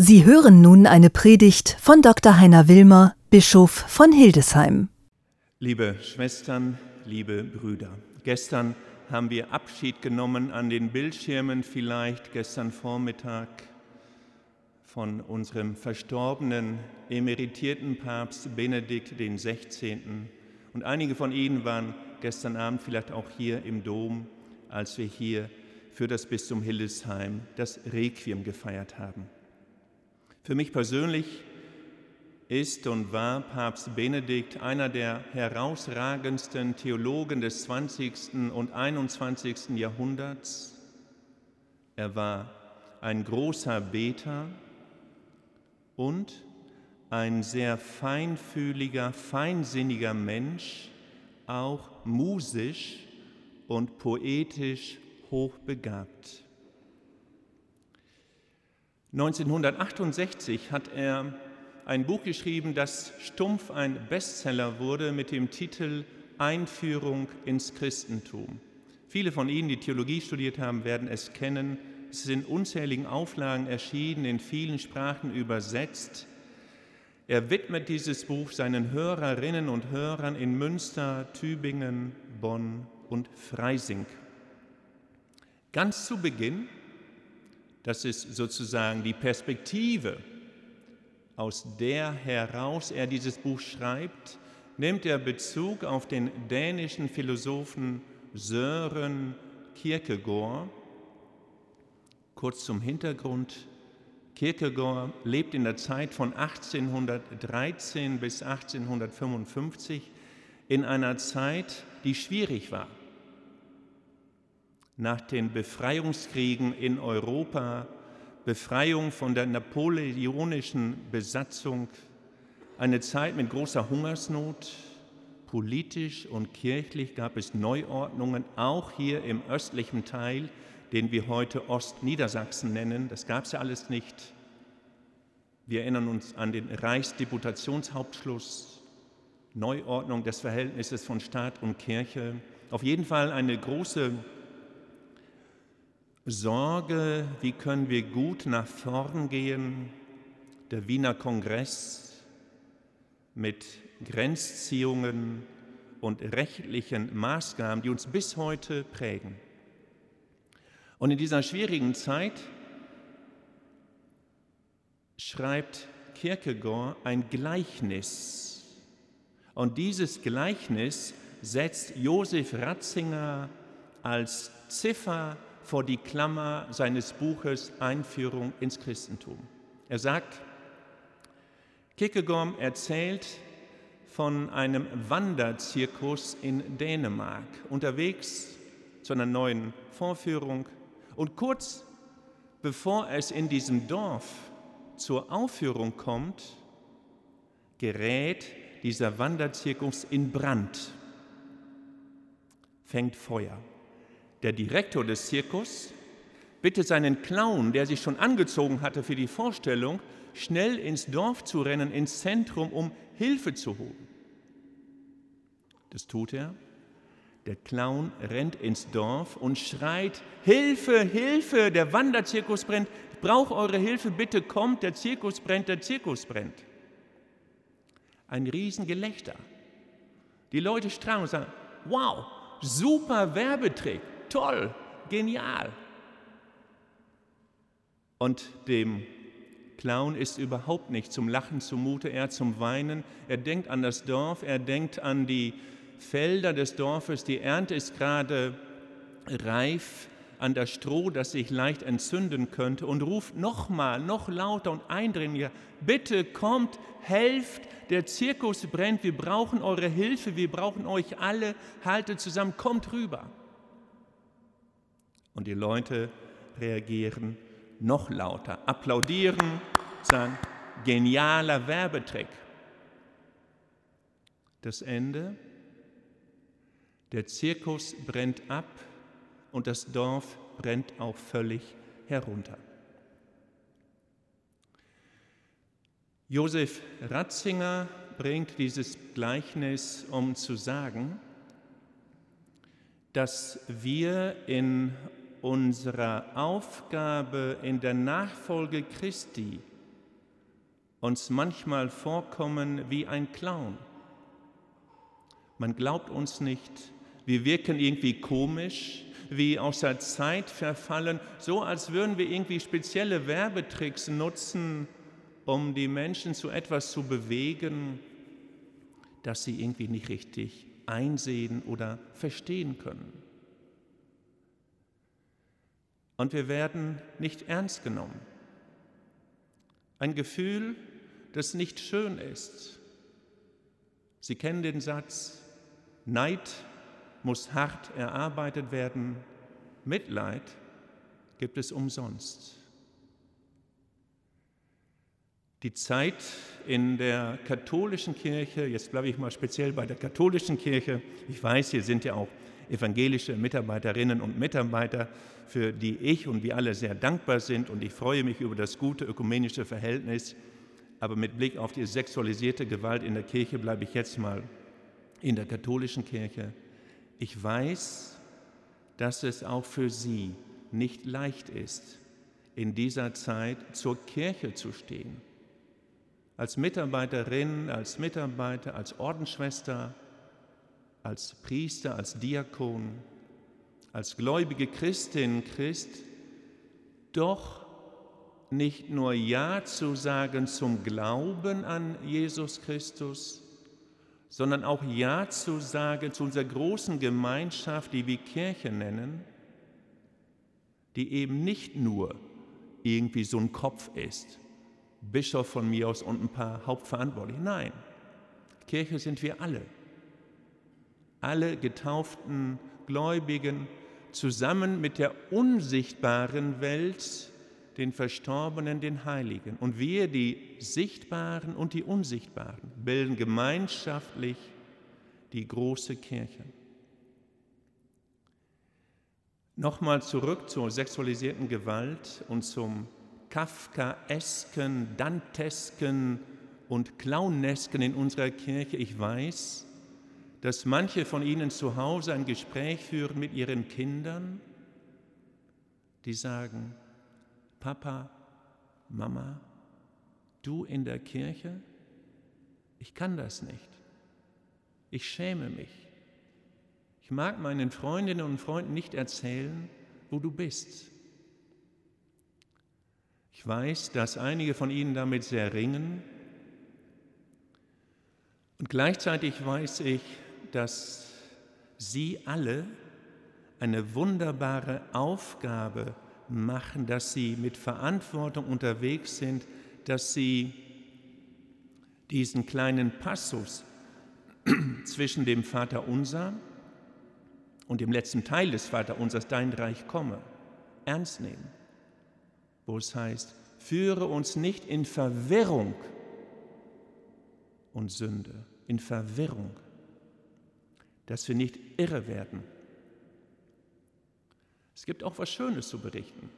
Sie hören nun eine Predigt von Dr. Heiner Wilmer, Bischof von Hildesheim. Liebe Schwestern, liebe Brüder, gestern haben wir Abschied genommen an den Bildschirmen, vielleicht gestern Vormittag von unserem verstorbenen emeritierten Papst Benedikt XVI. Und einige von Ihnen waren gestern Abend vielleicht auch hier im Dom, als wir hier für das Bistum Hildesheim das Requiem gefeiert haben. Für mich persönlich ist und war Papst Benedikt einer der herausragendsten Theologen des 20. und 21. Jahrhunderts. Er war ein großer Beter und ein sehr feinfühliger, feinsinniger Mensch, auch musisch und poetisch hochbegabt. 1968 hat er ein Buch geschrieben, das stumpf ein Bestseller wurde mit dem Titel Einführung ins Christentum. Viele von Ihnen, die Theologie studiert haben, werden es kennen. Es ist in unzähligen Auflagen erschienen, in vielen Sprachen übersetzt. Er widmet dieses Buch seinen Hörerinnen und Hörern in Münster, Tübingen, Bonn und Freising. Ganz zu Beginn das ist sozusagen die Perspektive, aus der heraus er dieses Buch schreibt, nimmt er Bezug auf den dänischen Philosophen Sören Kierkegaard. Kurz zum Hintergrund. Kierkegaard lebt in der Zeit von 1813 bis 1855 in einer Zeit, die schwierig war nach den Befreiungskriegen in Europa, Befreiung von der napoleonischen Besatzung, eine Zeit mit großer Hungersnot. Politisch und kirchlich gab es Neuordnungen, auch hier im östlichen Teil, den wir heute Ostniedersachsen nennen. Das gab es ja alles nicht. Wir erinnern uns an den Reichsdeputationshauptschluss, Neuordnung des Verhältnisses von Staat und Kirche. Auf jeden Fall eine große Sorge, wie können wir gut nach vorn gehen, der Wiener Kongress mit Grenzziehungen und rechtlichen Maßgaben, die uns bis heute prägen. Und in dieser schwierigen Zeit schreibt Kierkegaard ein Gleichnis. Und dieses Gleichnis setzt Josef Ratzinger als Ziffer vor die Klammer seines Buches Einführung ins Christentum. Er sagt, Kierkegaard erzählt von einem Wanderzirkus in Dänemark, unterwegs zu einer neuen Vorführung. Und kurz bevor es in diesem Dorf zur Aufführung kommt, gerät dieser Wanderzirkus in Brand, fängt Feuer. Der Direktor des Zirkus bittet seinen Clown, der sich schon angezogen hatte für die Vorstellung, schnell ins Dorf zu rennen, ins Zentrum, um Hilfe zu holen. Das tut er. Der Clown rennt ins Dorf und schreit, Hilfe, Hilfe, der Wanderzirkus brennt, ich brauche eure Hilfe, bitte kommt, der Zirkus brennt, der Zirkus brennt. Ein Riesengelächter. Die Leute strahlen und sagen, wow, super Werbetrick, toll, genial. Und dem Clown ist überhaupt nicht zum Lachen zumute, er zum Weinen. Er denkt an das Dorf, er denkt an die Felder des Dorfes, die Ernte ist gerade reif, an das Stroh, das sich leicht entzünden könnte und ruft nochmal, noch lauter und eindringlicher, bitte kommt, helft, der Zirkus brennt, wir brauchen eure Hilfe, wir brauchen euch alle, haltet zusammen, kommt rüber. Und die Leute reagieren noch lauter, applaudieren, sagen, genialer Werbetrick. Das Ende, der Zirkus brennt ab und das Dorf brennt auch völlig herunter. Josef Ratzinger bringt dieses Gleichnis, um zu sagen, dass wir in unserer Aufgabe in der Nachfolge Christi uns manchmal vorkommen wie ein Clown. Man glaubt uns nicht, wir wirken irgendwie komisch, wie aus der Zeit verfallen, so als würden wir irgendwie spezielle Werbetricks nutzen, um die Menschen zu etwas zu bewegen, das sie irgendwie nicht richtig einsehen oder verstehen können. Und wir werden nicht ernst genommen. Ein Gefühl, das nicht schön ist. Sie kennen den Satz, Neid muss hart erarbeitet werden, Mitleid gibt es umsonst. Die Zeit in der katholischen Kirche, jetzt bleibe ich mal speziell bei der katholischen Kirche, ich weiß, hier sind ja auch evangelische Mitarbeiterinnen und Mitarbeiter, für die ich und wir alle sehr dankbar sind und ich freue mich über das gute ökumenische Verhältnis, aber mit Blick auf die sexualisierte Gewalt in der Kirche bleibe ich jetzt mal in der katholischen Kirche. Ich weiß, dass es auch für Sie nicht leicht ist, in dieser Zeit zur Kirche zu stehen. Als Mitarbeiterin, als Mitarbeiter, als Ordensschwester, als Priester, als Diakon, als gläubige Christin, Christ, doch nicht nur Ja zu sagen zum Glauben an Jesus Christus, sondern auch Ja zu sagen zu unserer großen Gemeinschaft, die wir Kirche nennen, die eben nicht nur irgendwie so ein Kopf ist, Bischof von mir aus und ein paar Hauptverantwortliche. Nein, Kirche sind wir alle. Alle getauften Gläubigen zusammen mit der unsichtbaren Welt den Verstorbenen, den Heiligen. Und wir, die Sichtbaren und die Unsichtbaren, bilden gemeinschaftlich die große Kirche. Nochmal zurück zur sexualisierten Gewalt und zum kafkaesken, dantesken und clownesken in unserer Kirche. Ich weiß, dass manche von Ihnen zu Hause ein Gespräch führen mit ihren Kindern, die sagen, Papa, Mama, du in der Kirche? Ich kann das nicht. Ich schäme mich. Ich mag meinen Freundinnen und Freunden nicht erzählen, wo du bist. Ich weiß, dass einige von ihnen damit sehr ringen. Und gleichzeitig weiß ich, dass sie alle eine wunderbare Aufgabe machen, dass sie mit Verantwortung unterwegs sind, dass sie diesen kleinen Passus zwischen dem Vater unser und dem letzten Teil des Vater unsers, dein Reich komme, ernst nehmen, wo es heißt, führe uns nicht in Verwirrung und Sünde, in Verwirrung, dass wir nicht irre werden es gibt auch was Schönes zu berichten.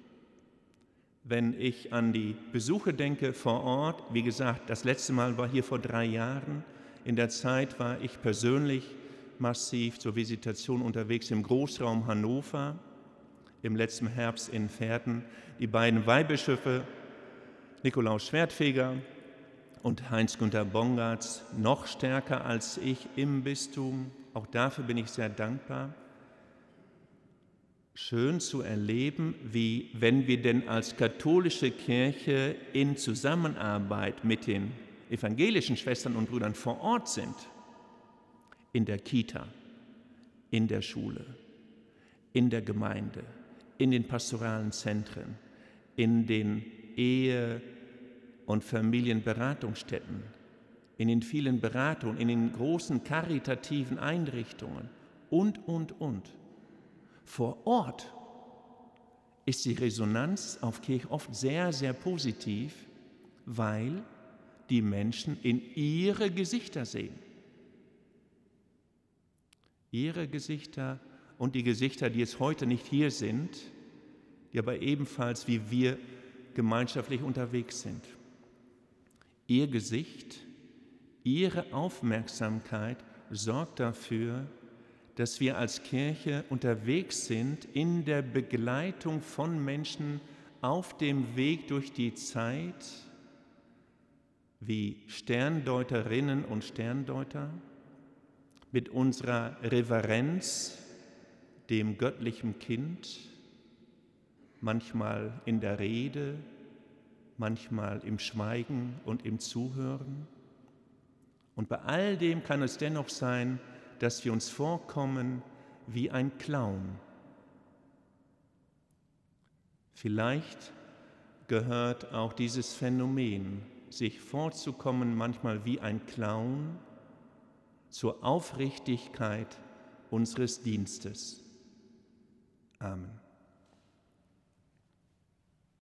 Wenn ich an die Besuche denke vor Ort, wie gesagt, das letzte Mal war hier vor drei Jahren. In der Zeit war ich persönlich massiv zur Visitation unterwegs im Großraum Hannover, im letzten Herbst in Pferden. Die beiden Weihbischöfe, Nikolaus Schwertfeger und Heinz-Günther Bongartz, noch stärker als ich im Bistum. Auch dafür bin ich sehr dankbar schön zu erleben, wie wenn wir denn als katholische Kirche in Zusammenarbeit mit den evangelischen Schwestern und Brüdern vor Ort sind, in der Kita, in der Schule, in der Gemeinde, in den pastoralen Zentren, in den Ehe- und Familienberatungsstätten, in den vielen Beratungen, in den großen karitativen Einrichtungen und, und, und vor Ort ist die Resonanz auf Kirche oft sehr, sehr positiv, weil die Menschen in ihre Gesichter sehen. Ihre Gesichter und die Gesichter, die es heute nicht hier sind, die aber ebenfalls wie wir gemeinschaftlich unterwegs sind. Ihr Gesicht, ihre Aufmerksamkeit sorgt dafür, dass wir als Kirche unterwegs sind in der Begleitung von Menschen auf dem Weg durch die Zeit wie Sterndeuterinnen und Sterndeuter, mit unserer Reverenz dem göttlichen Kind, manchmal in der Rede, manchmal im Schweigen und im Zuhören. Und bei all dem kann es dennoch sein, dass wir uns vorkommen wie ein Clown. Vielleicht gehört auch dieses Phänomen, sich vorzukommen manchmal wie ein Clown, zur Aufrichtigkeit unseres Dienstes. Amen.